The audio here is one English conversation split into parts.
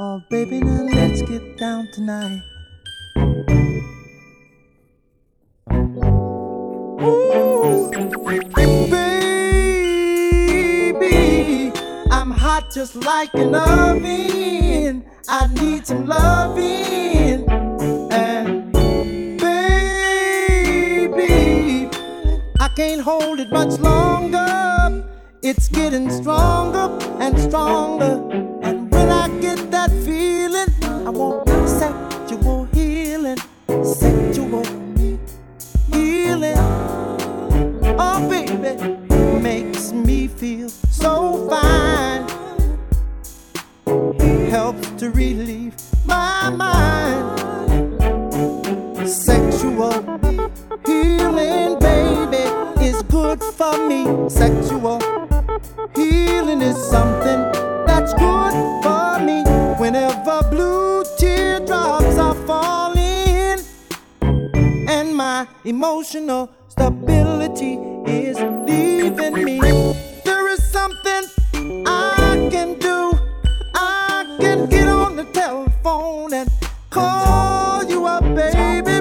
Oh, baby, now let's get down tonight. Ooh, baby, I'm hot just like an oven. I need some loving. And baby, I can't hold it much longer. It's getting stronger and stronger. Want sexual healing, sexual healing. Oh, baby, makes me feel so fine. Helps to relieve my mind. Sexual healing, baby, is good for me. Sexual healing is something that's good for me. Whenever my emotional stability is leaving me. There is something I can do. I can get on the telephone and call you up, baby.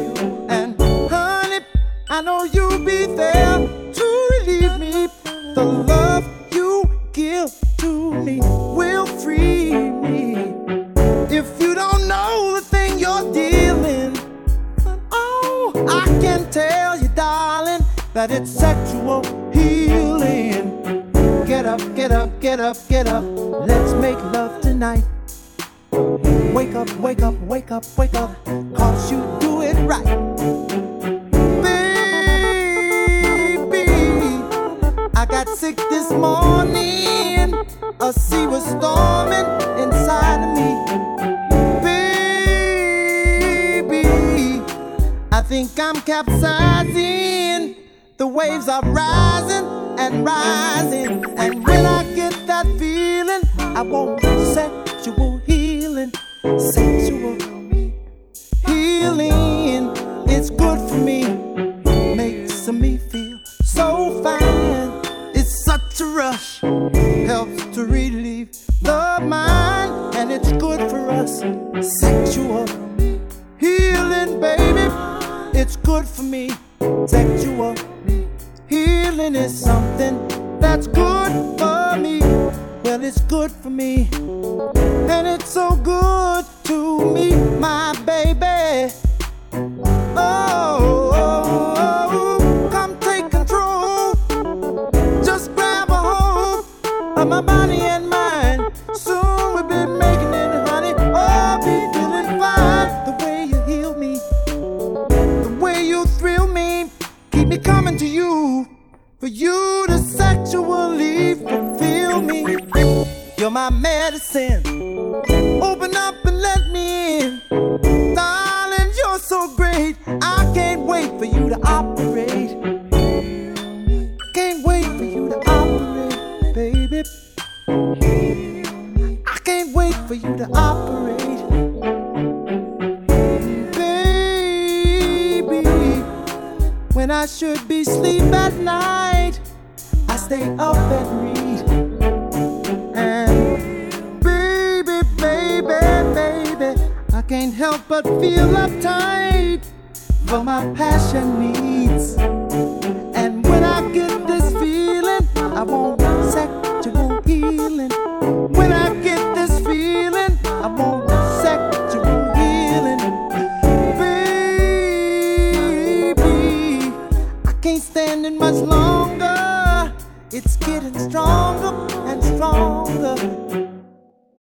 And honey, I know you'll be that it's sexual healing. Get up, get up, get up, get up. Let's make love tonight. Wake up, wake up, wake up, wake up. Cause you do it right. Baby, I got sick this morning. A sea was storming inside of me. Baby, I think I'm capsizing. The waves are rising and rising. And when I get that feeling, I want sexual healing. Sexual healing. It's good for me. Makes me feel so fine. It's such a rush. Helps to relieve the mind. And it's good for us. Sexual healing, baby. It's good for me. Sexual healing is something that's good for me. Well, it's good for me. And it's so good to me, my baby. Oh, come take control. Just grab a hold of my body and my medicine. Open up and let me in. Darling, you're so great. I can't wait for you to operate. Can't wait for you to operate, baby. I can't wait for you to operate. Baby, when I should be asleep at night, I stay up and read. But feel uptight for my passion needs. And when I get this feeling, I want sexual healing. When I get this feeling, I want sexual healing. Baby, I can't stand it much longer. It's getting stronger and stronger.